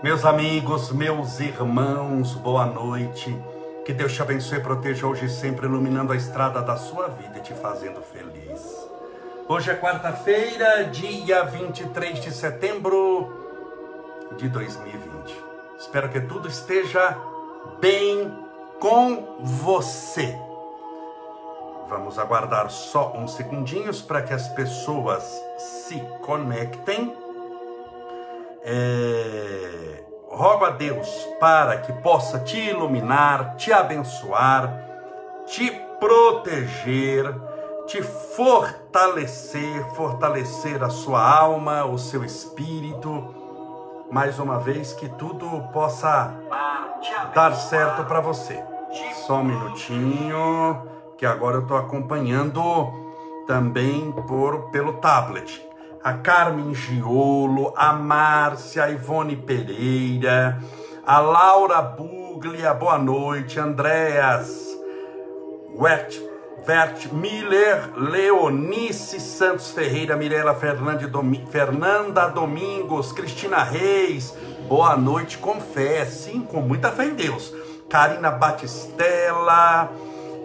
Meus amigos, meus irmãos, boa noite. Que Deus te abençoe e proteja hoje sempre, iluminando a estrada da sua vida e te fazendo feliz. Hoje é quarta-feira, dia 23 de setembro de 2020. Espero que tudo esteja bem com você. Vamos aguardar só uns segundinhos para que as pessoas se conectem. É... Rogo a Deus para que possa te iluminar, te abençoar, te proteger, te fortalecer, fortalecer a sua alma, o seu espírito. Mais uma vez, que tudo possa dar certo para você. Só um minutinho, que agora eu estou acompanhando também por pelo tablet a Carmen Giolo, a Márcia, a Ivone Pereira, a Laura Buglia, boa noite, Andréas, Wert, Miller, Leonice Santos Ferreira, Mirela Fernanda Domingos, Cristina Reis, boa noite com fé, sim, com muita fé em Deus. Karina Batistella,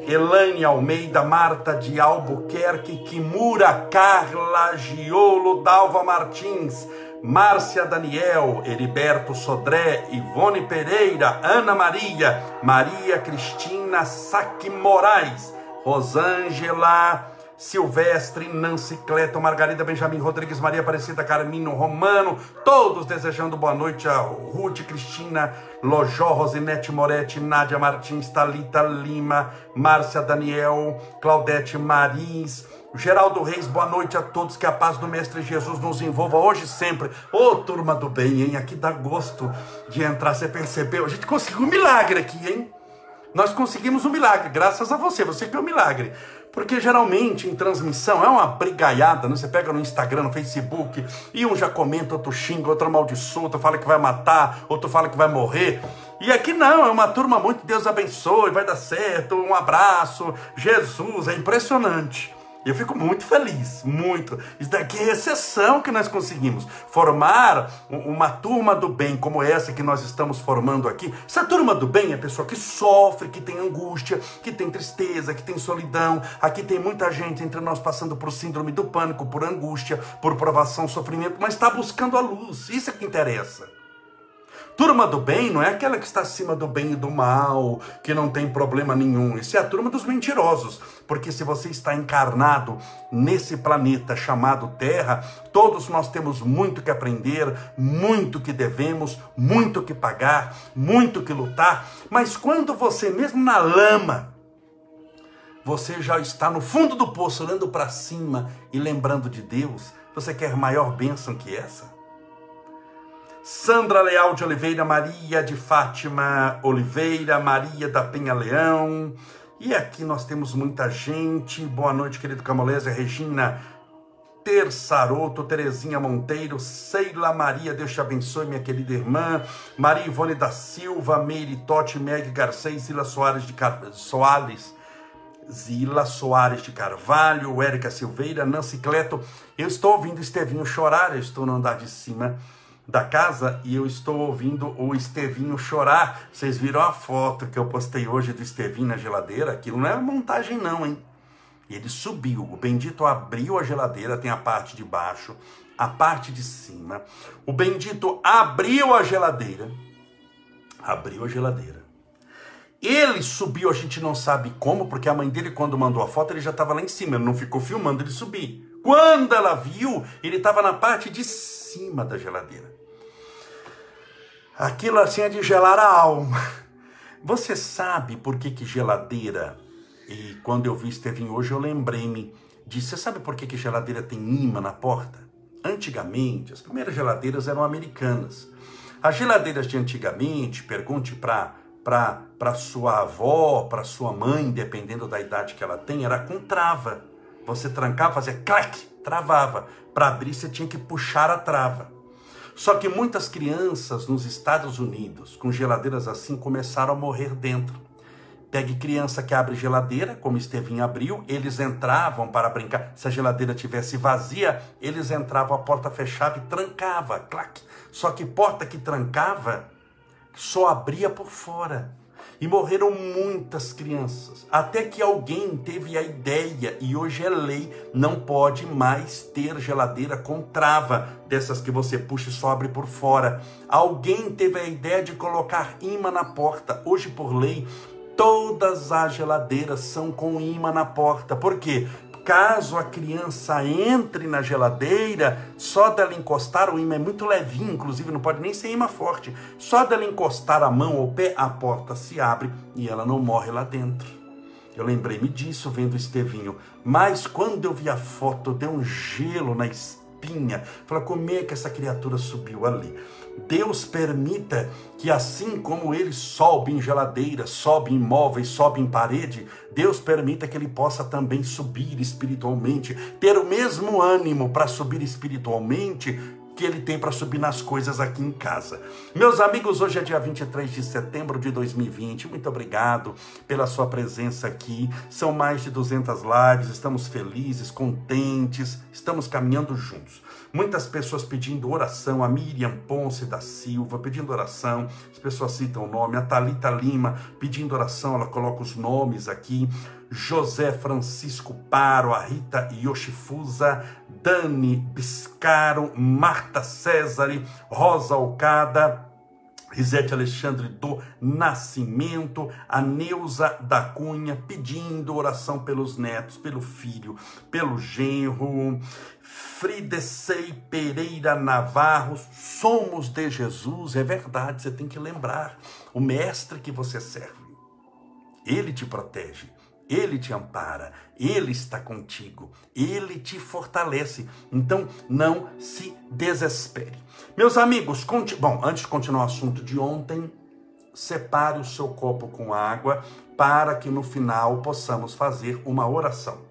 Elane Almeida, Marta de Albuquerque, Kimura, Carla Giolo, Dalva Martins, Márcia Daniel, Heriberto Sodré, Ivone Pereira, Ana Maria, Maria Cristina Saque Moraes, Rosângela, Silvestre, Nancy Cleto, Margarida Benjamin Rodrigues, Maria Aparecida Carmino Romano, todos desejando boa noite a Ruth Cristina, Lojó, Rosinete Moretti, Nádia Martins, Talita Lima, Márcia Daniel, Claudete Marins, Geraldo Reis, boa noite a todos, que a paz do Mestre Jesus nos envolva hoje e sempre. Ô oh, turma do bem, hein? Aqui dá gosto de entrar, você percebeu? A gente conseguiu um milagre aqui, hein? Nós conseguimos um milagre, graças a você, você que é um milagre. Porque geralmente em transmissão é uma brigaiada, né? Você pega no Instagram, no Facebook, e um já comenta, outro xinga, outro amaldiçoa, outro fala que vai matar, outro fala que vai morrer. E aqui não, é uma turma muito Deus abençoe, vai dar certo, um abraço, Jesus, é impressionante. Eu fico muito feliz, muito. Isso daqui é exceção que nós conseguimos. Formar uma turma do bem como essa que nós estamos formando aqui. Essa turma do bem é pessoa que sofre, que tem angústia, que tem tristeza, que tem solidão. Aqui tem muita gente entre nós passando por síndrome do pânico, por angústia, por provação, sofrimento, mas está buscando a luz. Isso é que interessa. Turma do bem não é aquela que está acima do bem e do mal, que não tem problema nenhum. Isso é a turma dos mentirosos. Porque se você está encarnado nesse planeta chamado Terra, todos nós temos muito que aprender, muito que devemos, muito que pagar, muito que lutar. Mas quando você, mesmo na lama, você já está no fundo do poço, olhando para cima e lembrando de Deus, você quer maior bênção que essa? Sandra Leal de Oliveira, Maria de Fátima Oliveira, Maria da Penha Leão. E aqui nós temos muita gente. Boa noite, querido Camolese, Regina Terçaroto, Terezinha Monteiro, Seila Maria, Deus te abençoe, minha querida irmã, Maria Ivone da Silva, Meire Totti, Meg Garcês, Zila Soares de Car... Soares, Zila Soares de Carvalho, Érica Silveira, Nancy Cleto. Eu estou ouvindo Estevinho chorar, eu estou no andar de cima da casa e eu estou ouvindo o Estevinho chorar. Vocês viram a foto que eu postei hoje do Estevinho na geladeira? Aquilo não é montagem, não, hein? Ele subiu, o bendito abriu a geladeira, tem a parte de baixo, a parte de cima. O bendito abriu a geladeira, abriu a geladeira. Ele subiu, a gente não sabe como, porque a mãe dele, quando mandou a foto, ele já estava lá em cima, ele não ficou filmando ele subir. Quando ela viu, ele estava na parte de cima da geladeira. Aquilo assim é de gelar a alma. Você sabe por que, que geladeira? E quando eu vi Estevinho hoje, eu lembrei-me disso. Você sabe por que, que geladeira tem imã na porta? Antigamente, as primeiras geladeiras eram americanas. As geladeiras de antigamente, pergunte para para sua avó, para sua mãe, dependendo da idade que ela tem, era com trava. Você trancava, fazia clac, travava. Para abrir, você tinha que puxar a trava. Só que muitas crianças nos Estados Unidos, com geladeiras assim, começaram a morrer dentro. Pegue criança que abre geladeira, como Estevinho abriu, eles entravam para brincar. Se a geladeira tivesse vazia, eles entravam, a porta fechava e trancava, clac. Só que porta que trancava só abria por fora. E morreram muitas crianças, até que alguém teve a ideia, e hoje é lei, não pode mais ter geladeira com trava, dessas que você puxa e só abre por fora. Alguém teve a ideia de colocar imã na porta. Hoje, por lei, todas as geladeiras são com imã na porta. Por quê? Caso a criança entre na geladeira, só dela encostar, o imã é muito levinho, inclusive não pode nem ser imã forte, só dela encostar a mão ou pé, a porta se abre e ela não morre lá dentro. Eu lembrei-me disso vendo o Estevinho, mas quando eu vi a foto, deu um gelo na espinha. Falei, como é que essa criatura subiu ali? Deus permita que assim como ele sobe em geladeira, sobe em móveis, sobe em parede, Deus permita que ele possa também subir espiritualmente, ter o mesmo ânimo para subir espiritualmente que ele tem para subir nas coisas aqui em casa. Meus amigos, hoje é dia 23 de setembro de 2020. Muito obrigado pela sua presença aqui. São mais de 200 lives, estamos felizes, contentes, estamos caminhando juntos. Muitas pessoas pedindo oração, a Miriam Ponce da Silva pedindo oração, as pessoas citam o nome, a Talita Lima pedindo oração, ela coloca os nomes aqui. José Francisco Paro, a Rita Yoshifusa, Dani Biscaro, Marta César, Rosa Alcada, Risete Alexandre do Nascimento, a Neuza da Cunha pedindo oração pelos netos, pelo filho, pelo genro, Fridesei Pereira Navarro, somos de Jesus, é verdade, você tem que lembrar, o mestre que você serve, ele te protege, ele te ampara, Ele está contigo, Ele te fortalece. Então não se desespere. Meus amigos, conti... bom, antes de continuar o assunto de ontem, separe o seu copo com água para que no final possamos fazer uma oração.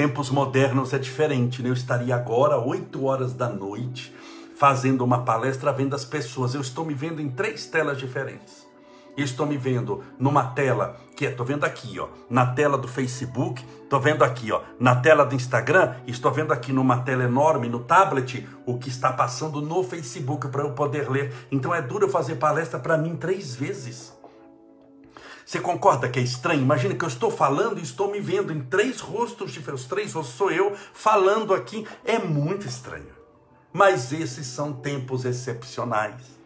Tempos modernos é diferente, né? Eu estaria agora, 8 horas da noite, fazendo uma palestra vendo as pessoas. Eu estou me vendo em três telas diferentes. estou me vendo numa tela que estou vendo aqui, ó, na tela do Facebook, estou vendo aqui, ó, na tela do Instagram, estou vendo aqui numa tela enorme no tablet o que está passando no Facebook para eu poder ler. Então é duro eu fazer palestra para mim três vezes. Você concorda que é estranho? Imagina que eu estou falando e estou me vendo em três rostos diferentes. Os três rostos sou eu falando aqui. É muito estranho. Mas esses são tempos excepcionais.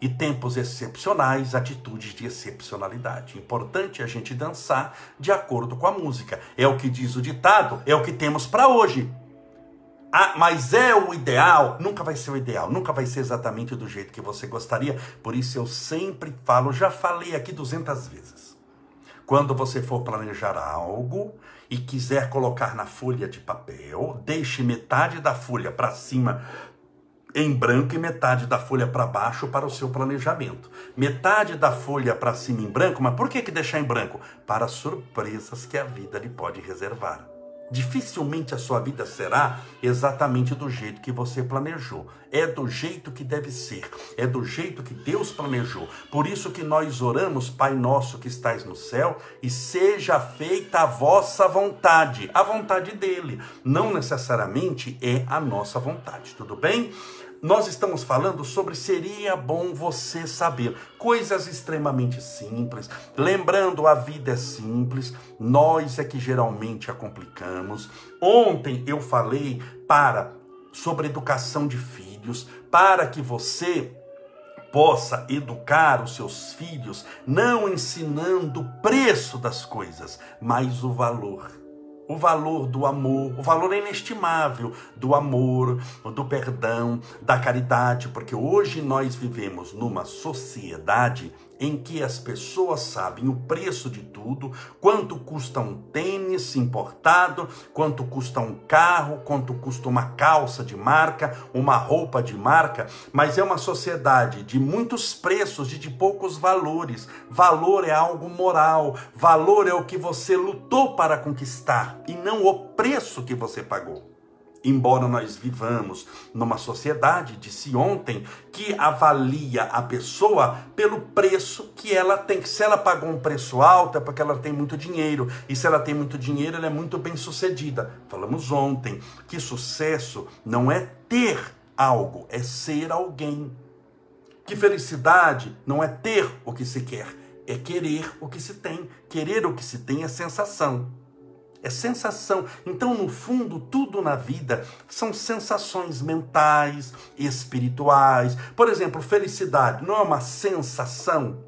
E tempos excepcionais, atitudes de excepcionalidade. Importante a gente dançar de acordo com a música. É o que diz o ditado, é o que temos para hoje. Ah, mas é o ideal? Nunca vai ser o ideal, nunca vai ser exatamente do jeito que você gostaria. Por isso eu sempre falo, já falei aqui 200 vezes. Quando você for planejar algo, e quiser colocar na folha de papel, deixe metade da folha para cima em branco e metade da folha para baixo para o seu planejamento. Metade da folha para cima em branco, mas por que, que deixar em branco? Para surpresas que a vida lhe pode reservar. Dificilmente a sua vida será exatamente do jeito que você planejou. É do jeito que deve ser. É do jeito que Deus planejou. Por isso que nós oramos, Pai nosso que estais no céu, e seja feita a vossa vontade, a vontade dele. Não necessariamente é a nossa vontade. Tudo bem? Nós estamos falando sobre seria bom você saber coisas extremamente simples. Lembrando, a vida é simples, nós é que geralmente a complicamos. Ontem eu falei para sobre educação de filhos, para que você possa educar os seus filhos, não ensinando o preço das coisas, mas o valor o valor do amor, o valor inestimável do amor, do perdão, da caridade, porque hoje nós vivemos numa sociedade em que as pessoas sabem o preço de tudo, quanto custa um tênis importado, quanto custa um carro, quanto custa uma calça de marca, uma roupa de marca, mas é uma sociedade de muitos preços e de poucos valores. Valor é algo moral, valor é o que você lutou para conquistar e não o preço que você pagou. Embora nós vivamos numa sociedade, disse ontem, que avalia a pessoa pelo preço que ela tem. Se ela pagou um preço alto é porque ela tem muito dinheiro. E se ela tem muito dinheiro, ela é muito bem sucedida. Falamos ontem que sucesso não é ter algo, é ser alguém. Que felicidade não é ter o que se quer, é querer o que se tem. Querer o que se tem é sensação é sensação. Então, no fundo, tudo na vida são sensações mentais, espirituais. Por exemplo, felicidade não é uma sensação.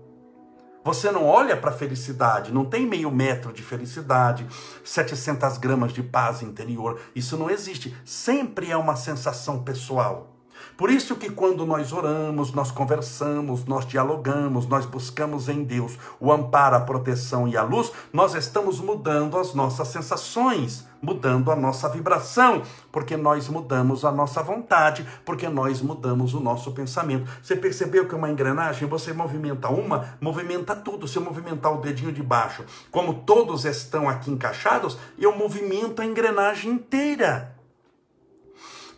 Você não olha para a felicidade, não tem meio metro de felicidade, 700 gramas de paz interior. Isso não existe. Sempre é uma sensação pessoal. Por isso que quando nós oramos, nós conversamos, nós dialogamos, nós buscamos em Deus o amparo, a proteção e a luz, nós estamos mudando as nossas sensações, mudando a nossa vibração, porque nós mudamos a nossa vontade, porque nós mudamos o nosso pensamento. Você percebeu que uma engrenagem, você movimenta uma, movimenta tudo. Se eu movimentar o dedinho de baixo, como todos estão aqui encaixados, eu movimento a engrenagem inteira.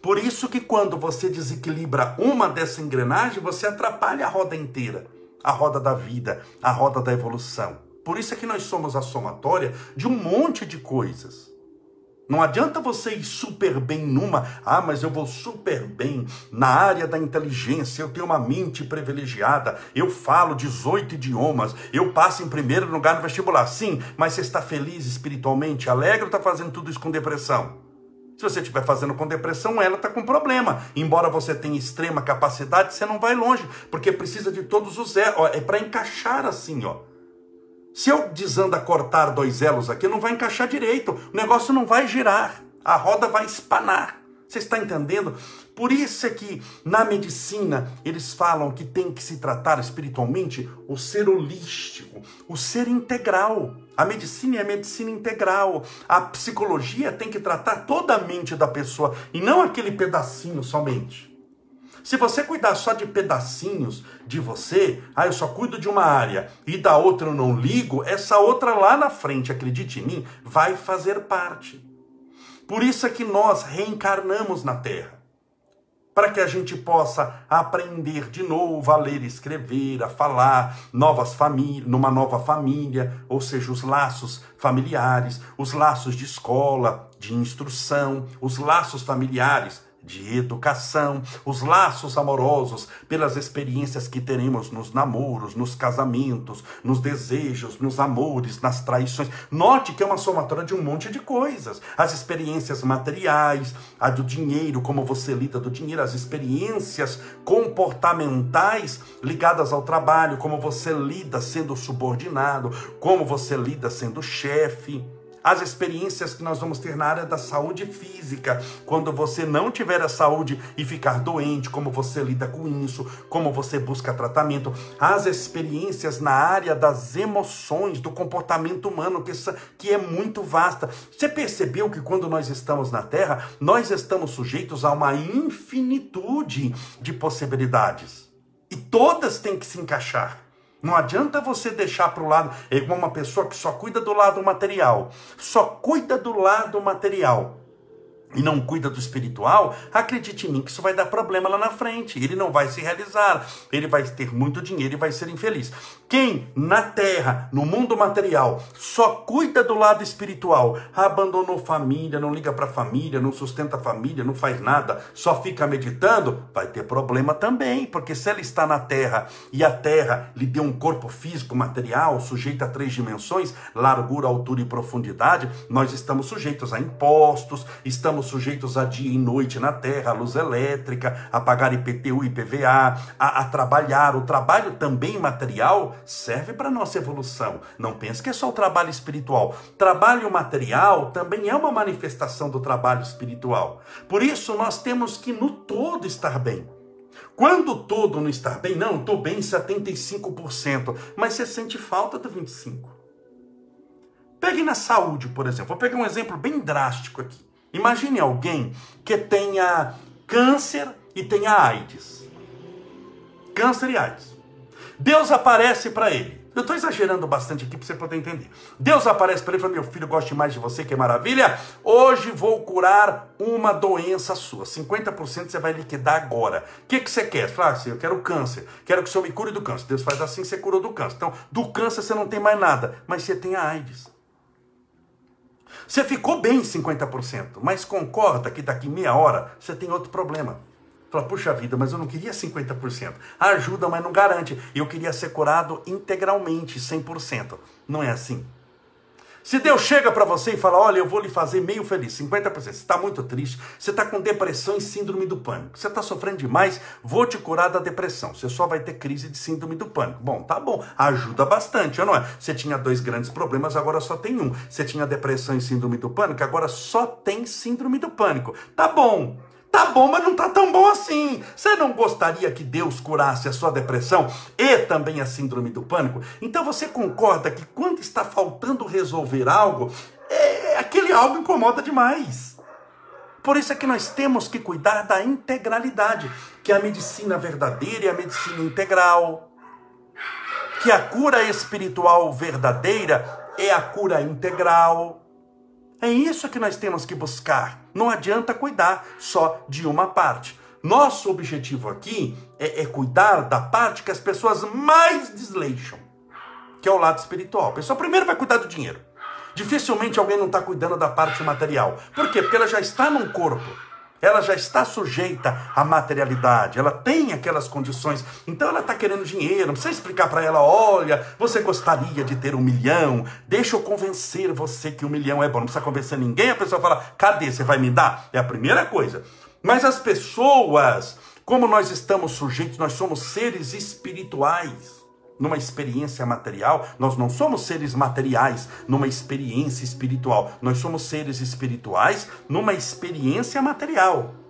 Por isso que quando você desequilibra uma dessa engrenagem, você atrapalha a roda inteira, a roda da vida, a roda da evolução. Por isso é que nós somos a somatória de um monte de coisas. Não adianta você ir super bem numa, ah, mas eu vou super bem na área da inteligência, eu tenho uma mente privilegiada, eu falo 18 idiomas, eu passo em primeiro lugar no vestibular. Sim, mas você está feliz espiritualmente, alegre ou está fazendo tudo isso com depressão? Se você estiver fazendo com depressão, ela está com problema. Embora você tenha extrema capacidade, você não vai longe, porque precisa de todos os elos. É para encaixar assim, ó. Se eu desanda cortar dois elos aqui, não vai encaixar direito. O negócio não vai girar. A roda vai espanar. Você está entendendo? Por isso é que na medicina eles falam que tem que se tratar espiritualmente o ser holístico, o ser integral. A medicina é a medicina integral. A psicologia tem que tratar toda a mente da pessoa e não aquele pedacinho somente. Se você cuidar só de pedacinhos de você, ah, eu só cuido de uma área e da outra eu não ligo, essa outra lá na frente, acredite em mim, vai fazer parte. Por isso é que nós reencarnamos na Terra. Para que a gente possa aprender de novo a ler escrever, a falar, novas famílias, numa nova família, ou seja, os laços familiares, os laços de escola, de instrução, os laços familiares de educação, os laços amorosos, pelas experiências que teremos nos namoros, nos casamentos, nos desejos, nos amores, nas traições. Note que é uma somatória de um monte de coisas. As experiências materiais, a do dinheiro, como você lida do dinheiro, as experiências comportamentais ligadas ao trabalho, como você lida sendo subordinado, como você lida sendo chefe as experiências que nós vamos ter na área da saúde física, quando você não tiver a saúde e ficar doente, como você lida com isso, como você busca tratamento, as experiências na área das emoções, do comportamento humano, que, que é muito vasta. Você percebeu que quando nós estamos na Terra, nós estamos sujeitos a uma infinitude de possibilidades. E todas têm que se encaixar. Não adianta você deixar para o lado, é uma pessoa que só cuida do lado material, só cuida do lado material e não cuida do espiritual, acredite em mim que isso vai dar problema lá na frente. Ele não vai se realizar, ele vai ter muito dinheiro e vai ser infeliz. Quem na terra, no mundo material, só cuida do lado espiritual, abandonou família, não liga para a família, não sustenta a família, não faz nada, só fica meditando, vai ter problema também, porque se ele está na terra e a terra lhe deu um corpo físico, material, sujeito a três dimensões, largura, altura e profundidade, nós estamos sujeitos a impostos, estamos sujeitos a dia e noite na terra, a luz elétrica, a pagar IPTU e IPVA, a, a trabalhar. O trabalho também material serve para nossa evolução. Não pense que é só o trabalho espiritual. Trabalho material também é uma manifestação do trabalho espiritual. Por isso, nós temos que no todo estar bem. Quando todo não está bem, não, estou bem 75%, mas você sente falta do 25%. Pegue na saúde, por exemplo. Vou pegar um exemplo bem drástico aqui. Imagine alguém que tenha câncer e tenha AIDS. Câncer e AIDS. Deus aparece para ele. Eu estou exagerando bastante aqui para você poder entender. Deus aparece para ele e fala: Meu filho, gosto mais de você, que maravilha. Hoje vou curar uma doença sua. 50% você vai liquidar agora. O que, que você quer? Você fala assim: Eu quero câncer. Quero que o Senhor me cure do câncer. Deus faz assim, você curou do câncer. Então, do câncer você não tem mais nada, mas você tem a AIDS. Você ficou bem 50%, mas concorda que daqui meia hora você tem outro problema. Fala, puxa vida, mas eu não queria 50%. Ajuda, mas não garante. Eu queria ser curado integralmente, 100%. Não é assim. Se Deus chega para você e fala: Olha, eu vou lhe fazer meio feliz, 50%. Você está muito triste, você está com depressão e síndrome do pânico. Você está sofrendo demais, vou te curar da depressão. Você só vai ter crise de síndrome do pânico. Bom, tá bom, ajuda bastante, não é? Você tinha dois grandes problemas, agora só tem um. Você tinha depressão e síndrome do pânico, agora só tem síndrome do pânico. Tá bom. Tá bom, mas não tá tão bom assim. Você não gostaria que Deus curasse a sua depressão e também a síndrome do pânico? Então você concorda que quando está faltando resolver algo, é, aquele algo incomoda demais. Por isso é que nós temos que cuidar da integralidade, que é a medicina verdadeira e a medicina integral. Que a cura espiritual verdadeira é a cura integral. É isso que nós temos que buscar. Não adianta cuidar só de uma parte. Nosso objetivo aqui é, é, cuidar da parte que as pessoas mais desleixam, que é o lado espiritual. A pessoa primeiro vai cuidar do dinheiro. Dificilmente alguém não está cuidando da parte material. Por quê? Porque ela já está num corpo ela já está sujeita à materialidade, ela tem aquelas condições, então ela está querendo dinheiro, não precisa explicar para ela, olha, você gostaria de ter um milhão, deixa eu convencer você que um milhão é bom, não precisa convencer ninguém, a pessoa fala, cadê, você vai me dar? É a primeira coisa. Mas as pessoas, como nós estamos sujeitos, nós somos seres espirituais, numa experiência material, nós não somos seres materiais numa experiência espiritual, nós somos seres espirituais numa experiência material.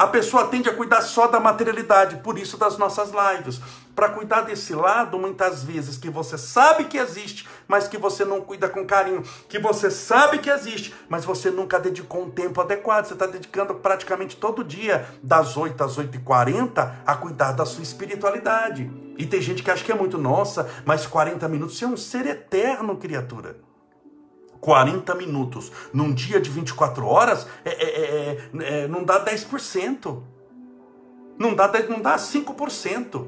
A pessoa tende a cuidar só da materialidade, por isso das nossas lives. Para cuidar desse lado, muitas vezes, que você sabe que existe, mas que você não cuida com carinho. Que você sabe que existe, mas você nunca dedicou um tempo adequado. Você está dedicando praticamente todo dia, das 8 às 8h40, a cuidar da sua espiritualidade. E tem gente que acha que é muito nossa, mas 40 minutos você é um ser eterno, criatura. 40 minutos num dia de 24 horas é, é, é, é, não dá 10%. Não dá, não dá 5%.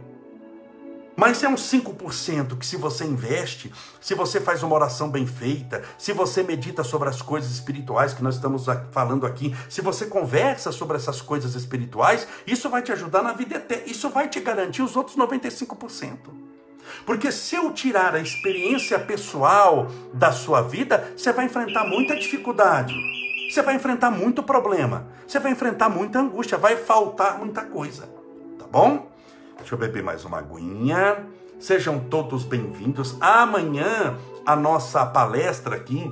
Mas é um 5% que, se você investe, se você faz uma oração bem feita, se você medita sobre as coisas espirituais que nós estamos falando aqui, se você conversa sobre essas coisas espirituais, isso vai te ajudar na vida eterna. Isso vai te garantir os outros 95%. Porque se eu tirar a experiência pessoal da sua vida, você vai enfrentar muita dificuldade. Você vai enfrentar muito problema. Você vai enfrentar muita angústia. Vai faltar muita coisa. Tá bom? Deixa eu beber mais uma aguinha. Sejam todos bem-vindos. Amanhã, a nossa palestra aqui.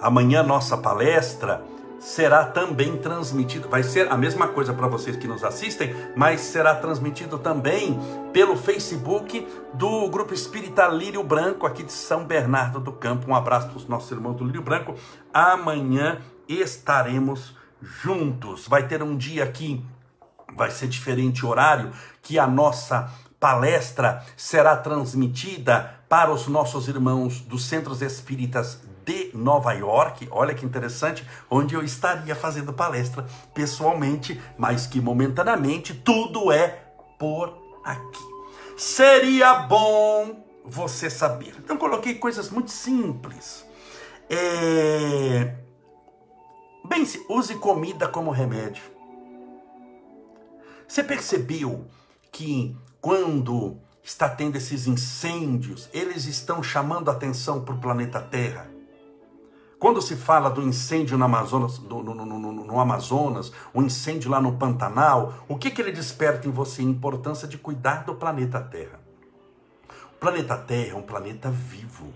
Amanhã, nossa palestra será também transmitido. Vai ser a mesma coisa para vocês que nos assistem, mas será transmitido também pelo Facebook do Grupo Espírita Lírio Branco, aqui de São Bernardo do Campo. Um abraço para os nossos irmãos do Lírio Branco. Amanhã estaremos juntos. Vai ter um dia aqui, vai ser diferente horário, que a nossa palestra será transmitida para os nossos irmãos dos centros espíritas de Nova York, olha que interessante, onde eu estaria fazendo palestra pessoalmente, mas que momentaneamente tudo é por aqui. Seria bom você saber. Então coloquei coisas muito simples. É... Bem, use comida como remédio. Você percebeu que quando está tendo esses incêndios, eles estão chamando atenção para o planeta Terra? Quando se fala do incêndio no Amazonas, no, no, no, no, Amazonas, o incêndio lá no Pantanal, o que, que ele desperta em você? A importância de cuidar do planeta Terra. O planeta Terra é um planeta vivo.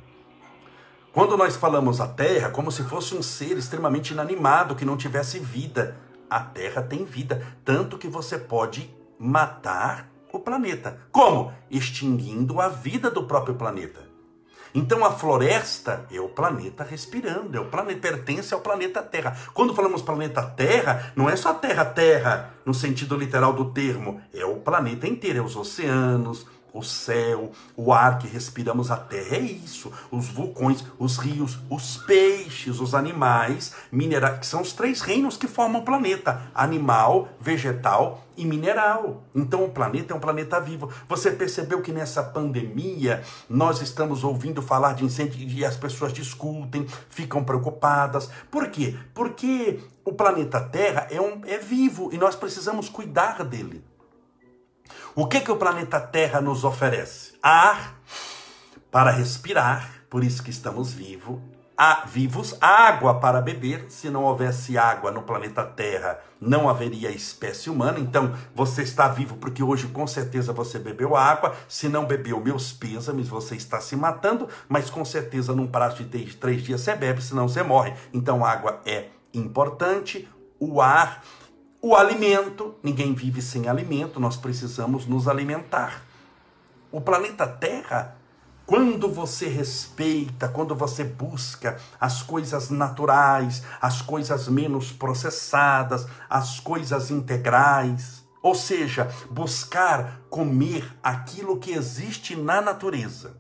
Quando nós falamos a Terra, como se fosse um ser extremamente inanimado, que não tivesse vida. A Terra tem vida, tanto que você pode matar o planeta. Como? Extinguindo a vida do próprio planeta. Então a floresta é o planeta respirando, é o planeta pertence ao planeta Terra. Quando falamos planeta Terra, não é só Terra Terra no sentido literal do termo, é o planeta inteiro, é os oceanos, o céu, o ar que respiramos, a terra, é isso. Os vulcões, os rios, os peixes, os animais, minerais, que são os três reinos que formam o planeta: animal, vegetal e mineral. Então o planeta é um planeta vivo. Você percebeu que nessa pandemia nós estamos ouvindo falar de incêndio e as pessoas discutem, ficam preocupadas. Por quê? Porque o planeta Terra é, um, é vivo e nós precisamos cuidar dele. O que, que o planeta Terra nos oferece? Ar para respirar, por isso que estamos vivos, há vivos, água para beber. Se não houvesse água no planeta Terra, não haveria espécie humana. Então, você está vivo porque hoje com certeza você bebeu água. Se não bebeu, meus pêsames, você está se matando. Mas com certeza, num prazo de três dias, você bebe, senão você morre. Então, água é importante. O ar o alimento, ninguém vive sem alimento, nós precisamos nos alimentar. O planeta Terra, quando você respeita, quando você busca as coisas naturais, as coisas menos processadas, as coisas integrais, ou seja, buscar comer aquilo que existe na natureza.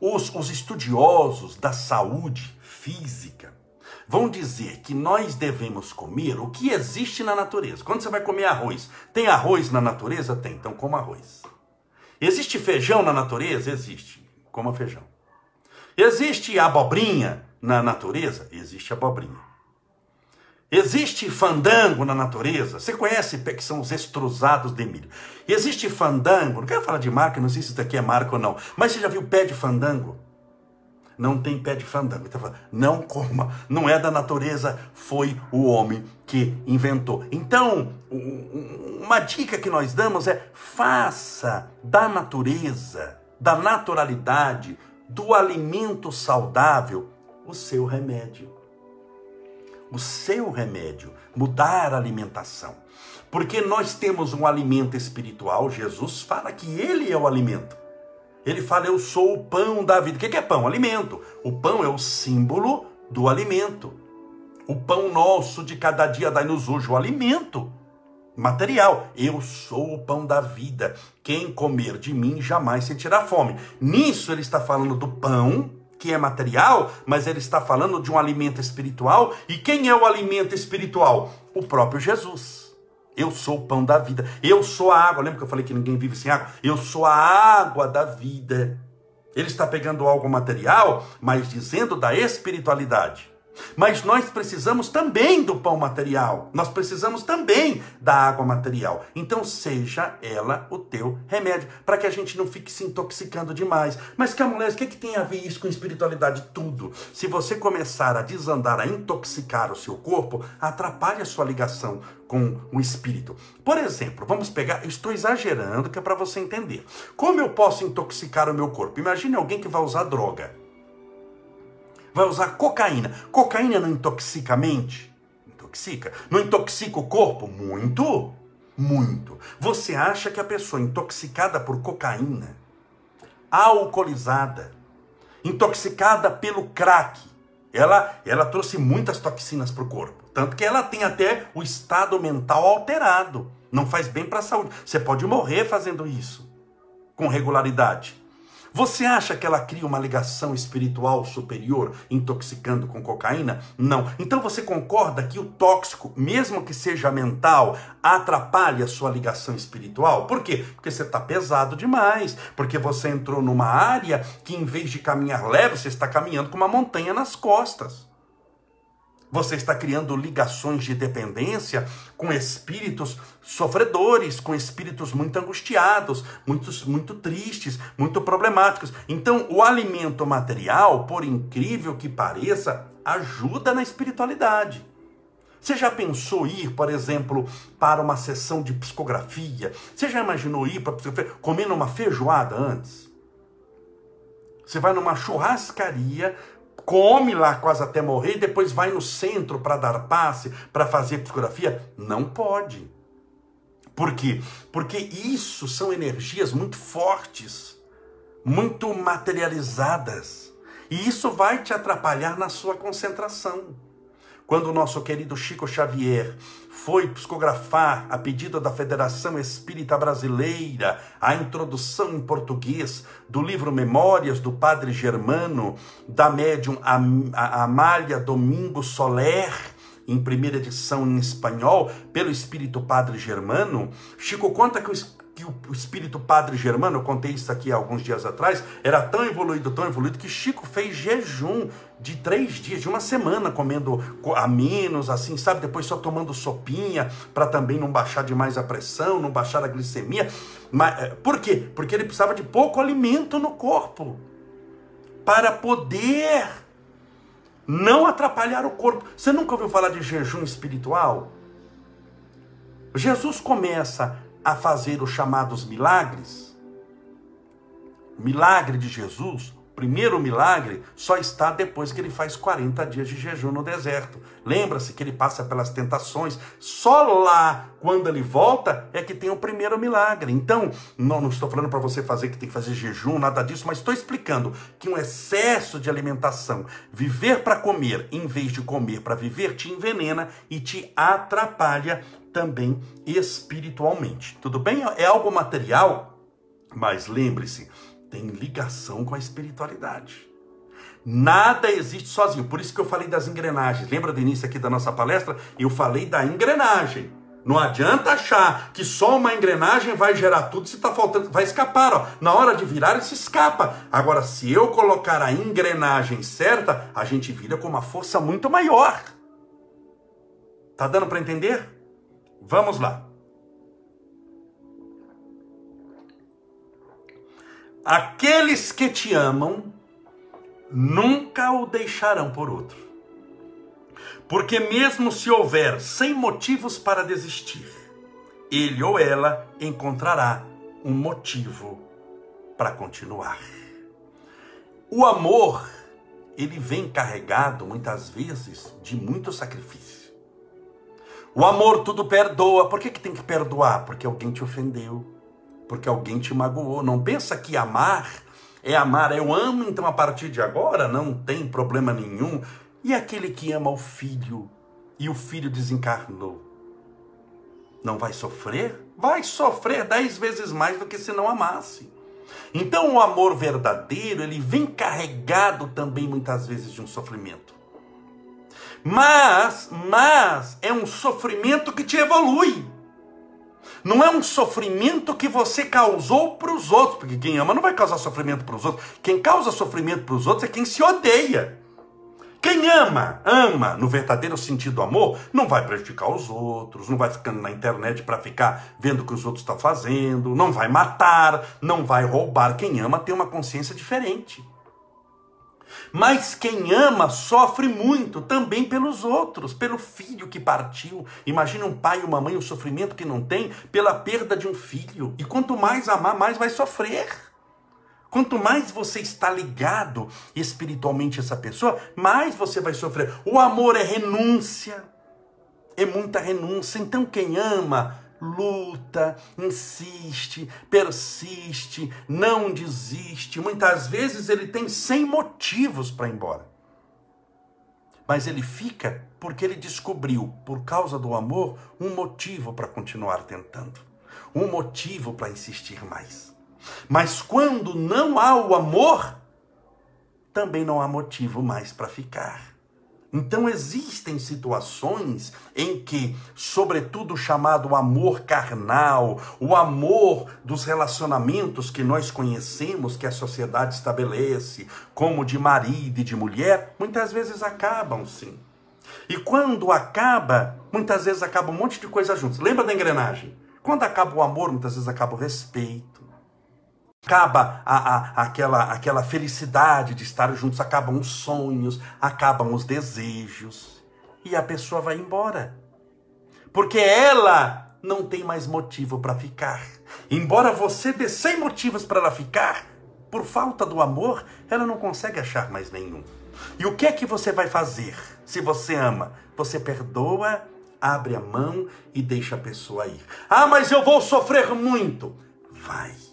Os, os estudiosos da saúde física, vão dizer que nós devemos comer o que existe na natureza. Quando você vai comer arroz, tem arroz na natureza? Tem, então coma arroz. Existe feijão na natureza? Existe, coma feijão. Existe abobrinha na natureza? Existe abobrinha. Existe fandango na natureza? Você conhece que são os extrusados de milho? Existe fandango, não quero falar de marca, não sei se isso daqui é marca ou não, mas você já viu pé de fandango? Não tem pé de fandango. Então, não coma, não é da natureza, foi o homem que inventou. Então, uma dica que nós damos é: faça da natureza, da naturalidade, do alimento saudável, o seu remédio. O seu remédio, mudar a alimentação. Porque nós temos um alimento espiritual, Jesus fala que ele é o alimento. Ele fala: Eu sou o pão da vida. O que é pão? Alimento. O pão é o símbolo do alimento. O pão nosso de cada dia dai-nos hoje o alimento material. Eu sou o pão da vida. Quem comer de mim jamais sentirá fome. Nisso ele está falando do pão, que é material, mas ele está falando de um alimento espiritual. E quem é o alimento espiritual? O próprio Jesus. Eu sou o pão da vida. Eu sou a água. Lembra que eu falei que ninguém vive sem água? Eu sou a água da vida. Ele está pegando algo material, mas dizendo da espiritualidade. Mas nós precisamos também do pão material, nós precisamos também da água material. Então, seja ela o teu remédio, para que a gente não fique se intoxicando demais. Mas, Camulés, o que, é que tem a ver isso com espiritualidade? Tudo. Se você começar a desandar, a intoxicar o seu corpo, atrapalha a sua ligação com o espírito. Por exemplo, vamos pegar, estou exagerando que é para você entender. Como eu posso intoxicar o meu corpo? Imagine alguém que vai usar droga vai usar cocaína. Cocaína não intoxica a mente? Intoxica. Não intoxica o corpo? Muito. Muito. Você acha que a pessoa intoxicada por cocaína, alcoolizada, intoxicada pelo crack, ela, ela trouxe muitas toxinas para o corpo. Tanto que ela tem até o estado mental alterado. Não faz bem para a saúde. Você pode morrer fazendo isso com regularidade. Você acha que ela cria uma ligação espiritual superior intoxicando com cocaína? Não. Então você concorda que o tóxico, mesmo que seja mental, atrapalha a sua ligação espiritual? Por quê? Porque você está pesado demais. Porque você entrou numa área que, em vez de caminhar leve, você está caminhando com uma montanha nas costas. Você está criando ligações de dependência com espíritos sofredores, com espíritos muito angustiados, muitos, muito tristes, muito problemáticos. Então, o alimento material, por incrível que pareça, ajuda na espiritualidade. Você já pensou ir, por exemplo, para uma sessão de psicografia? Você já imaginou ir para comendo uma feijoada antes? Você vai numa churrascaria come lá quase até morrer depois vai no centro para dar passe, para fazer psicografia? Não pode. Por quê? Porque isso são energias muito fortes. muito materializadas. E isso vai te atrapalhar na sua concentração. Quando o nosso querido Chico Xavier foi psicografar, a pedido da Federação Espírita Brasileira, a introdução em português do livro Memórias do Padre Germano, da médium Amália Domingo Soler, em primeira edição em espanhol, pelo Espírito Padre Germano, Chico conta que o que o espírito padre germano, eu contei isso aqui alguns dias atrás, era tão evoluído, tão evoluído, que Chico fez jejum de três dias, de uma semana, comendo a menos, assim, sabe? Depois só tomando sopinha, para também não baixar demais a pressão, não baixar a glicemia. Mas, eh, por quê? Porque ele precisava de pouco alimento no corpo, para poder não atrapalhar o corpo. Você nunca ouviu falar de jejum espiritual? Jesus começa a fazer os chamados milagres, o milagre de Jesus, primeiro milagre, só está depois que ele faz 40 dias de jejum no deserto. Lembra-se que ele passa pelas tentações, só lá, quando ele volta, é que tem o primeiro milagre. Então, não, não estou falando para você fazer que tem que fazer jejum, nada disso, mas estou explicando que um excesso de alimentação, viver para comer em vez de comer para viver, te envenena e te atrapalha também espiritualmente. Tudo bem? É algo material, mas lembre-se, tem ligação com a espiritualidade. Nada existe sozinho. Por isso que eu falei das engrenagens. Lembra do início aqui da nossa palestra? Eu falei da engrenagem. Não adianta achar que só uma engrenagem vai gerar tudo se está faltando, vai escapar. Ó. Na hora de virar, ele se escapa. Agora, se eu colocar a engrenagem certa, a gente vira com uma força muito maior. Tá dando para entender? Vamos lá. Aqueles que te amam nunca o deixarão por outro. Porque, mesmo se houver sem motivos para desistir, ele ou ela encontrará um motivo para continuar. O amor, ele vem carregado muitas vezes de muito sacrifício. O amor tudo perdoa. Por que, que tem que perdoar? Porque alguém te ofendeu. Porque alguém te magoou. Não pensa que amar é amar. Eu amo, então a partir de agora não tem problema nenhum. E aquele que ama o filho e o filho desencarnou? Não vai sofrer? Vai sofrer dez vezes mais do que se não amasse. Então o amor verdadeiro, ele vem carregado também muitas vezes de um sofrimento. Mas, mas é um sofrimento que te evolui. Não é um sofrimento que você causou para os outros, porque quem ama não vai causar sofrimento para os outros. Quem causa sofrimento para os outros é quem se odeia. Quem ama, ama no verdadeiro sentido do amor, não vai prejudicar os outros, não vai ficando na internet para ficar vendo o que os outros estão fazendo, não vai matar, não vai roubar. Quem ama tem uma consciência diferente. Mas quem ama sofre muito também pelos outros, pelo filho que partiu. Imagina um pai e uma mãe o sofrimento que não tem pela perda de um filho. E quanto mais amar, mais vai sofrer. Quanto mais você está ligado espiritualmente a essa pessoa, mais você vai sofrer. O amor é renúncia. É muita renúncia. Então quem ama luta, insiste, persiste, não desiste. Muitas vezes ele tem 100 motivos para ir embora. Mas ele fica porque ele descobriu, por causa do amor, um motivo para continuar tentando, um motivo para insistir mais. Mas quando não há o amor, também não há motivo mais para ficar. Então existem situações em que, sobretudo o chamado amor carnal, o amor dos relacionamentos que nós conhecemos, que a sociedade estabelece, como de marido e de mulher, muitas vezes acabam sim. E quando acaba, muitas vezes acaba um monte de coisa juntos. Lembra da engrenagem? Quando acaba o amor, muitas vezes acaba o respeito acaba a, a, aquela, aquela felicidade de estar juntos, acabam os sonhos, acabam os desejos e a pessoa vai embora. Porque ela não tem mais motivo para ficar. Embora você dê 100 motivos para ela ficar, por falta do amor, ela não consegue achar mais nenhum. E o que é que você vai fazer se você ama? Você perdoa, abre a mão e deixa a pessoa ir. Ah, mas eu vou sofrer muito. Vai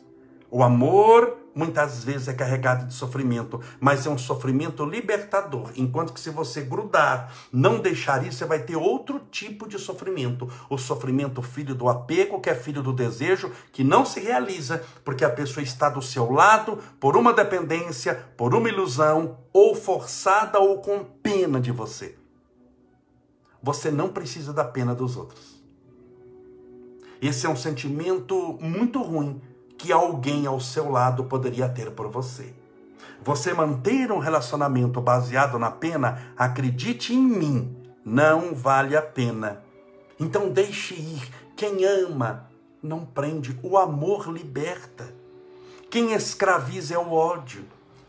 o amor muitas vezes é carregado de sofrimento, mas é um sofrimento libertador. Enquanto que se você grudar, não deixar isso, você vai ter outro tipo de sofrimento. O sofrimento filho do apego, que é filho do desejo, que não se realiza, porque a pessoa está do seu lado por uma dependência, por uma ilusão, ou forçada ou com pena de você. Você não precisa da pena dos outros. Esse é um sentimento muito ruim que alguém ao seu lado poderia ter por você. Você manter um relacionamento baseado na pena, acredite em mim, não vale a pena. Então deixe ir. Quem ama não prende, o amor liberta. Quem escraviza é o ódio.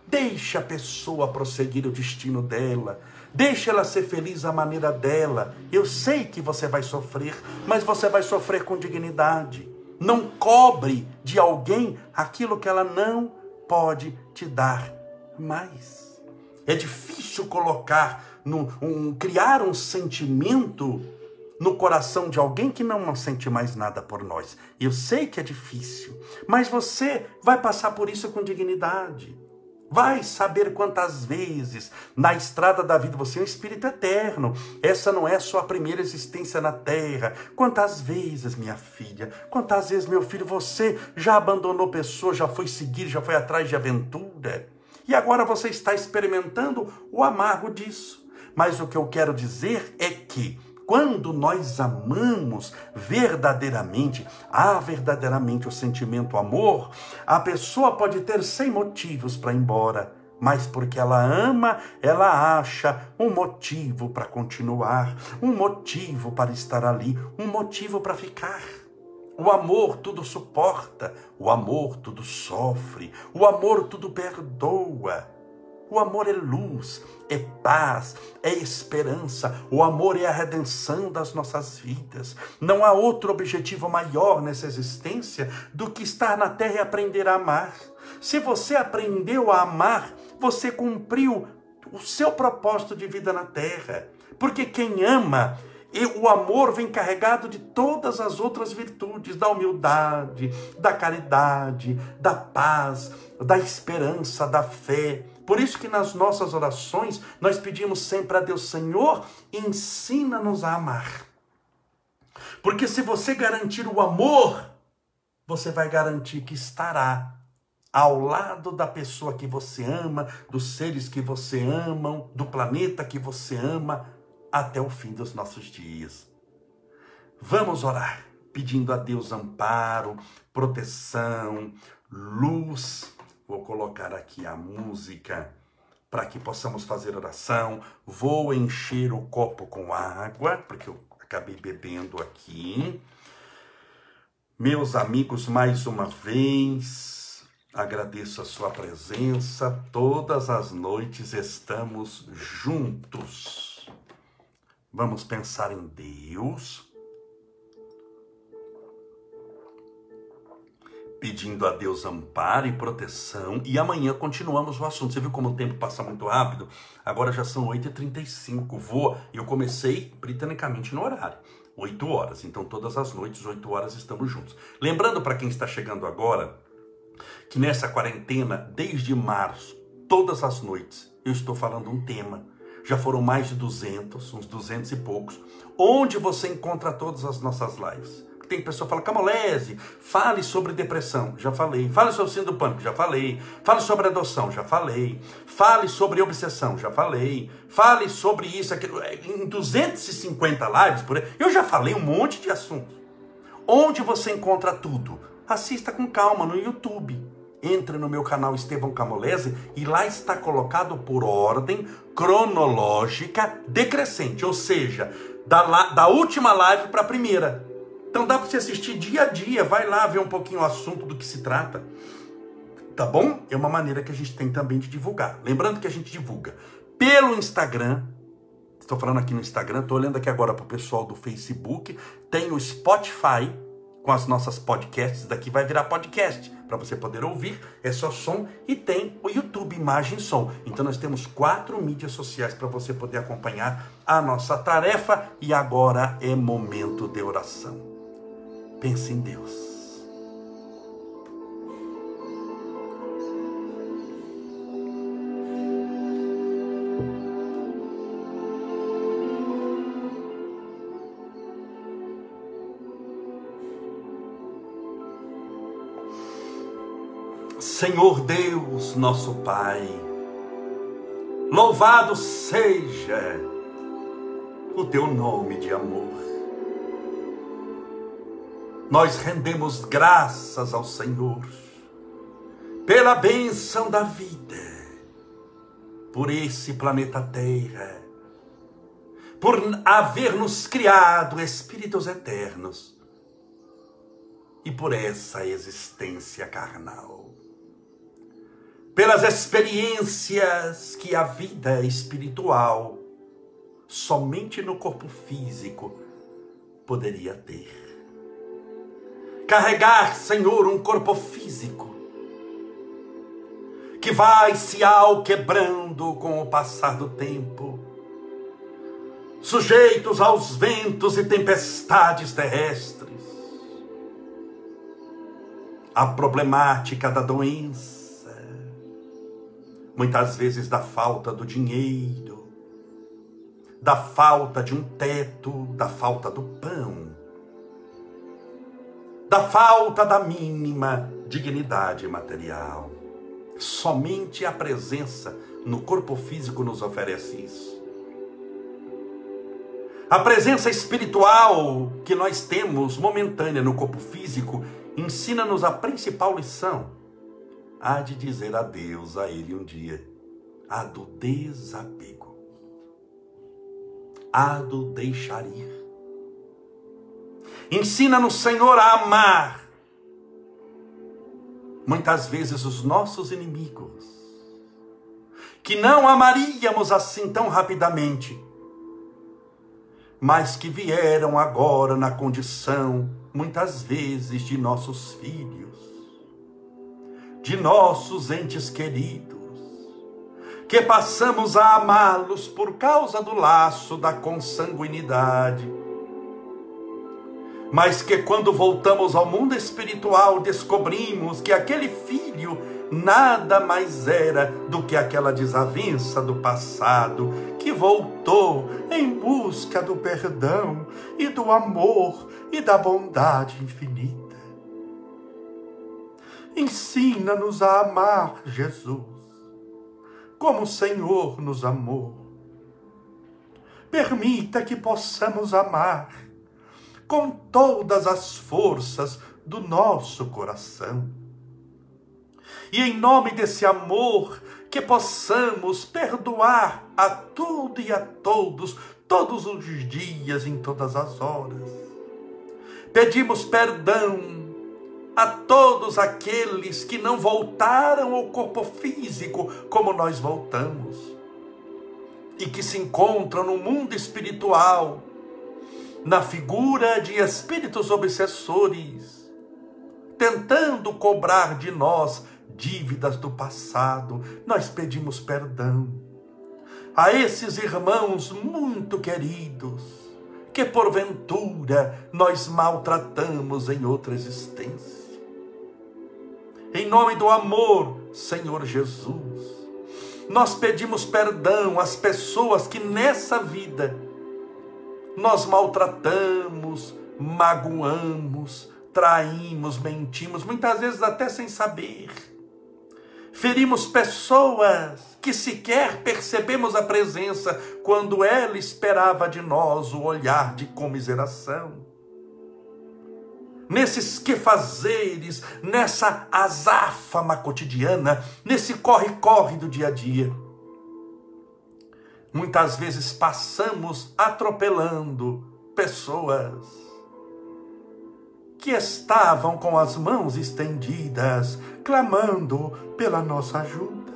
Deixe a pessoa prosseguir o destino dela. Deixe ela ser feliz à maneira dela. Eu sei que você vai sofrer, mas você vai sofrer com dignidade. Não cobre de alguém aquilo que ela não pode te dar mais. É difícil colocar, no, um, criar um sentimento no coração de alguém que não sente mais nada por nós. Eu sei que é difícil, mas você vai passar por isso com dignidade. Vai saber quantas vezes na estrada da vida você é um espírito eterno. Essa não é sua primeira existência na terra. Quantas vezes, minha filha, quantas vezes, meu filho, você já abandonou pessoas, já foi seguir, já foi atrás de aventura. E agora você está experimentando o amargo disso. Mas o que eu quero dizer é que quando nós amamos verdadeiramente, há verdadeiramente o sentimento amor, a pessoa pode ter cem motivos para ir embora, mas porque ela ama, ela acha um motivo para continuar, um motivo para estar ali, um motivo para ficar. O amor tudo suporta, o amor tudo sofre, o amor tudo perdoa. O amor é luz, é paz, é esperança. O amor é a redenção das nossas vidas. Não há outro objetivo maior nessa existência do que estar na terra e aprender a amar. Se você aprendeu a amar, você cumpriu o seu propósito de vida na terra. Porque quem ama, e o amor vem carregado de todas as outras virtudes, da humildade, da caridade, da paz, da esperança, da fé. Por isso que nas nossas orações nós pedimos sempre a Deus, Senhor, ensina-nos a amar. Porque se você garantir o amor, você vai garantir que estará ao lado da pessoa que você ama, dos seres que você ama, do planeta que você ama, até o fim dos nossos dias. Vamos orar, pedindo a Deus amparo, proteção, luz Vou colocar aqui a música para que possamos fazer oração. Vou encher o copo com água, porque eu acabei bebendo aqui. Meus amigos, mais uma vez, agradeço a sua presença. Todas as noites estamos juntos. Vamos pensar em Deus pedindo a Deus amparo e proteção. E amanhã continuamos o assunto. Você viu como o tempo passa muito rápido? Agora já são 8h35. Vou. Eu comecei britanicamente no horário. 8 horas. Então, todas as noites, 8 horas, estamos juntos. Lembrando para quem está chegando agora que nessa quarentena, desde março, todas as noites, eu estou falando um tema. Já foram mais de 200, uns 200 e poucos, onde você encontra todas as nossas lives tem pessoa que fala, Camolese, fale sobre depressão, já falei. Fale sobre síndrome do pânico, já falei. Fale sobre adoção, já falei. Fale sobre obsessão, já falei. Fale sobre isso, aquilo. É, em 250 lives por aí, eu já falei um monte de assuntos. Onde você encontra tudo? Assista com calma no YouTube. Entre no meu canal Estevão Camolese e lá está colocado por ordem cronológica decrescente, ou seja, da, da última live para a primeira. Então dá para você assistir dia a dia, vai lá ver um pouquinho o assunto do que se trata. Tá bom? É uma maneira que a gente tem também de divulgar. Lembrando que a gente divulga pelo Instagram. Estou falando aqui no Instagram, estou olhando aqui agora para o pessoal do Facebook. Tem o Spotify com as nossas podcasts. Daqui vai virar podcast para você poder ouvir. É só som e tem o YouTube imagem e som. Então nós temos quatro mídias sociais para você poder acompanhar a nossa tarefa. E agora é momento de oração. Pensa em Deus. Senhor Deus, nosso Pai, louvado seja o teu nome de amor. Nós rendemos graças ao Senhor pela bênção da vida, por esse planeta Terra, por haver nos criado espíritos eternos e por essa existência carnal. Pelas experiências que a vida espiritual, somente no corpo físico, poderia ter. Carregar, Senhor, um corpo físico que vai se alquebrando com o passar do tempo, sujeitos aos ventos e tempestades terrestres, a problemática da doença, muitas vezes da falta do dinheiro, da falta de um teto, da falta do pão, da falta da mínima dignidade material. Somente a presença no corpo físico nos oferece isso. A presença espiritual que nós temos momentânea no corpo físico ensina-nos a principal lição: há de dizer adeus a Ele um dia, a do desapego, a do deixar ir. Ensina-nos, Senhor, a amar, muitas vezes, os nossos inimigos, que não amaríamos assim tão rapidamente, mas que vieram agora na condição muitas vezes de nossos filhos, de nossos entes queridos, que passamos a amá-los por causa do laço da consanguinidade, mas que quando voltamos ao mundo espiritual descobrimos que aquele filho nada mais era do que aquela desavença do passado que voltou em busca do perdão e do amor e da bondade infinita. Ensina-nos a amar Jesus, como o Senhor nos amou. Permita que possamos amar com todas as forças do nosso coração e em nome desse amor, que possamos perdoar a tudo e a todos, todos os dias, em todas as horas. Pedimos perdão a todos aqueles que não voltaram ao corpo físico como nós voltamos e que se encontram no mundo espiritual, na figura de espíritos obsessores, tentando cobrar de nós dívidas do passado, nós pedimos perdão. A esses irmãos muito queridos, que porventura nós maltratamos em outra existência. Em nome do amor, Senhor Jesus, nós pedimos perdão às pessoas que nessa vida nós maltratamos, magoamos, traímos, mentimos, muitas vezes até sem saber ferimos pessoas que sequer percebemos a presença quando ela esperava de nós o olhar de comiseração. Nesses quefazeres, nessa azáfama cotidiana, nesse corre-corre do dia a dia. Muitas vezes passamos atropelando pessoas que estavam com as mãos estendidas, clamando pela nossa ajuda.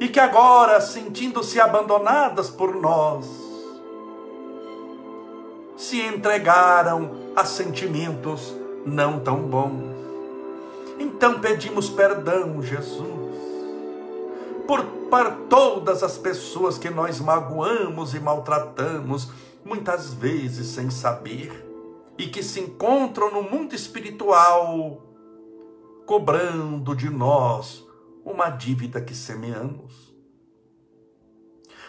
E que agora, sentindo-se abandonadas por nós, se entregaram a sentimentos não tão bons. Então pedimos perdão, Jesus, por para todas as pessoas que nós magoamos e maltratamos, muitas vezes sem saber e que se encontram no mundo espiritual, cobrando de nós uma dívida que semeamos.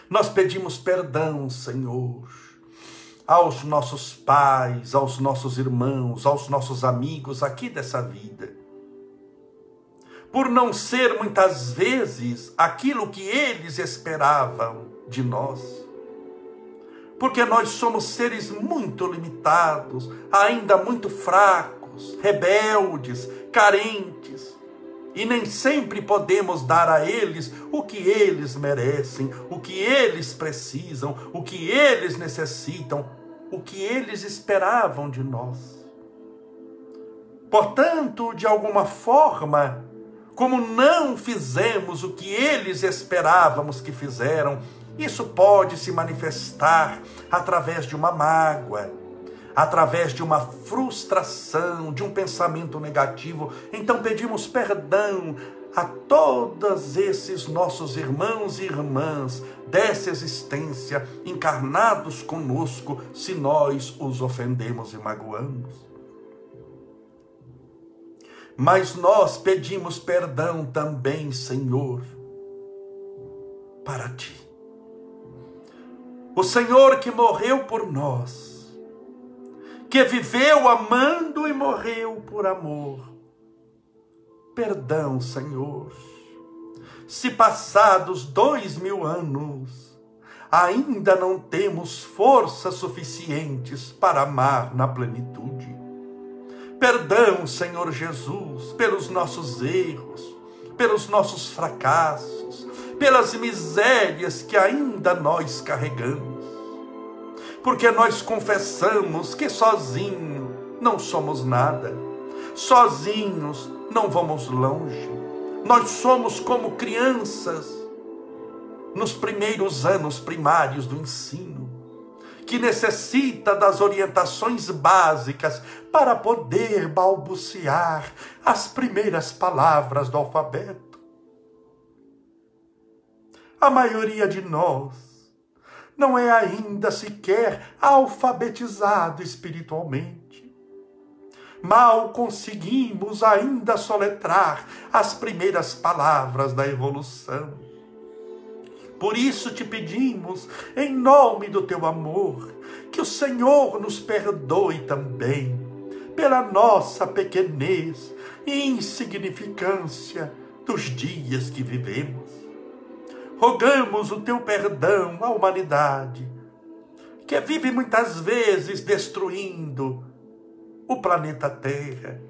Nós pedimos perdão, Senhor, aos nossos pais, aos nossos irmãos, aos nossos amigos aqui dessa vida, por não ser muitas vezes aquilo que eles esperavam de nós. Porque nós somos seres muito limitados, ainda muito fracos, rebeldes, carentes, e nem sempre podemos dar a eles o que eles merecem, o que eles precisam, o que eles necessitam, o que eles esperavam de nós. Portanto, de alguma forma, como não fizemos o que eles esperávamos que fizeram, isso pode se manifestar através de uma mágoa, através de uma frustração, de um pensamento negativo. Então pedimos perdão a todos esses nossos irmãos e irmãs dessa existência encarnados conosco, se nós os ofendemos e magoamos mas nós pedimos perdão também, Senhor, para ti. O Senhor que morreu por nós, que viveu amando e morreu por amor. Perdão, Senhor, se passados dois mil anos ainda não temos forças suficientes para amar na plenitude Perdão, Senhor Jesus, pelos nossos erros, pelos nossos fracassos, pelas misérias que ainda nós carregamos. Porque nós confessamos que sozinho não somos nada, sozinhos não vamos longe. Nós somos como crianças nos primeiros anos primários do ensino que necessita das orientações básicas para poder balbuciar as primeiras palavras do alfabeto. A maioria de nós não é ainda sequer alfabetizado espiritualmente. Mal conseguimos ainda soletrar as primeiras palavras da evolução por isso te pedimos, em nome do teu amor, que o Senhor nos perdoe também pela nossa pequenez e insignificância dos dias que vivemos. Rogamos o teu perdão à humanidade, que vive muitas vezes destruindo o planeta Terra,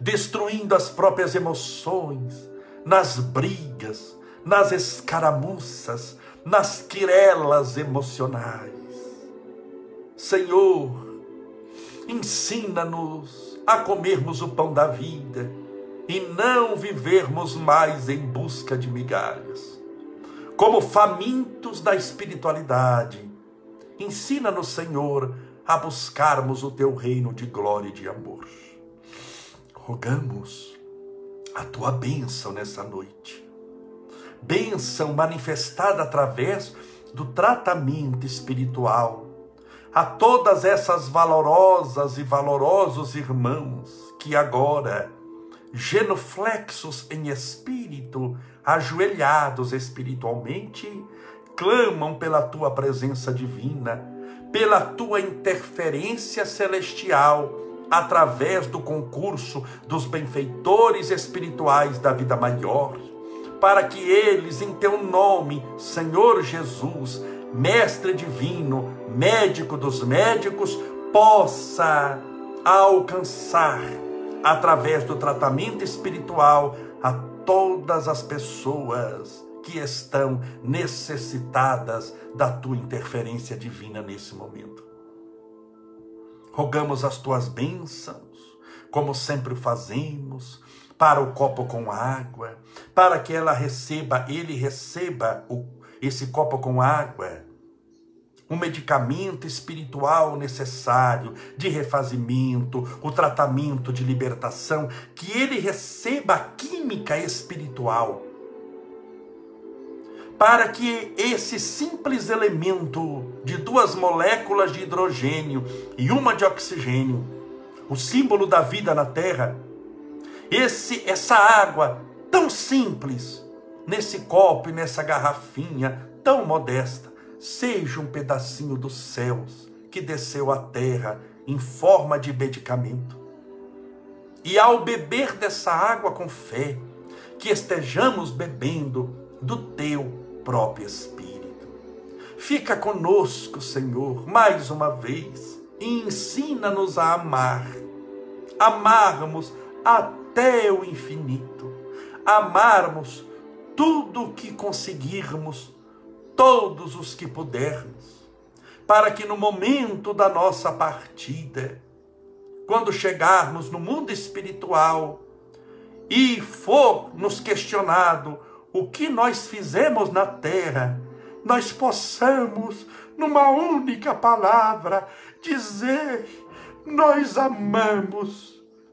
destruindo as próprias emoções, nas brigas, nas escaramuças, nas quirelas emocionais. Senhor, ensina-nos a comermos o pão da vida e não vivermos mais em busca de migalhas. Como famintos da espiritualidade, ensina-nos, Senhor, a buscarmos o teu reino de glória e de amor. Rogamos a tua bênção nessa noite bênção manifestada através do tratamento espiritual. A todas essas valorosas e valorosos irmãos que agora, genuflexos em espírito, ajoelhados espiritualmente, clamam pela tua presença divina, pela tua interferência celestial, através do concurso dos benfeitores espirituais da vida maior para que eles, em teu nome, Senhor Jesus, Mestre divino, médico dos médicos, possa alcançar, através do tratamento espiritual, a todas as pessoas que estão necessitadas da tua interferência divina nesse momento. Rogamos as tuas bênçãos, como sempre fazemos, para o copo com água, para que ela receba, ele receba o, esse copo com água, um medicamento espiritual necessário de refazimento, o tratamento de libertação, que ele receba a química espiritual, para que esse simples elemento de duas moléculas de hidrogênio e uma de oxigênio, o símbolo da vida na Terra, esse essa água tão simples nesse copo e nessa garrafinha tão modesta seja um pedacinho dos céus que desceu à terra em forma de medicamento. E ao beber dessa água com fé, que estejamos bebendo do teu próprio Espírito. Fica conosco, Senhor, mais uma vez e ensina-nos a amar, amarmos até o infinito, amarmos tudo o que conseguirmos, todos os que pudermos, para que no momento da nossa partida, quando chegarmos no mundo espiritual e for nos questionado o que nós fizemos na terra, nós possamos, numa única palavra, dizer: Nós amamos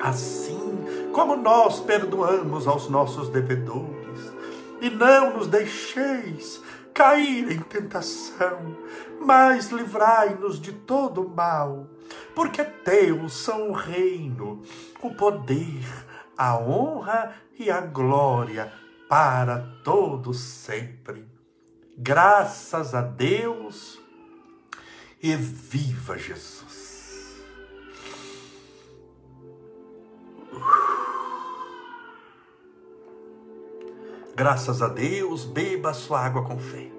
assim como nós perdoamos aos nossos devedores. E não nos deixeis cair em tentação, mas livrai-nos de todo mal, porque teus são o reino, o poder, a honra e a glória para todos sempre. Graças a Deus e viva Jesus. Graças a Deus, beba a sua água com fé.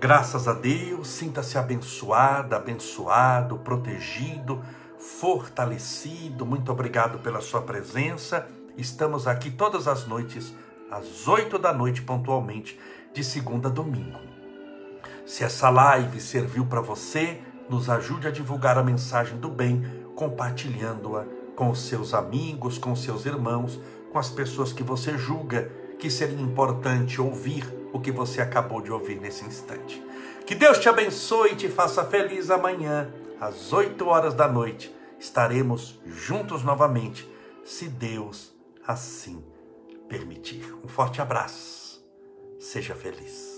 Graças a Deus, sinta-se abençoada, abençoado, protegido, fortalecido. Muito obrigado pela sua presença. Estamos aqui todas as noites, às oito da noite, pontualmente, de segunda a domingo. Se essa live serviu para você, nos ajude a divulgar a mensagem do bem, compartilhando-a com os seus amigos, com os seus irmãos, com as pessoas que você julga que seria importante ouvir o que você acabou de ouvir nesse instante. Que Deus te abençoe e te faça feliz amanhã, às 8 horas da noite. Estaremos juntos novamente, se Deus assim permitir. Um forte abraço. Seja feliz.